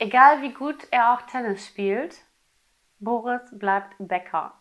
Egal wie gut er auch Tennis spielt, Boris bleibt Bäcker.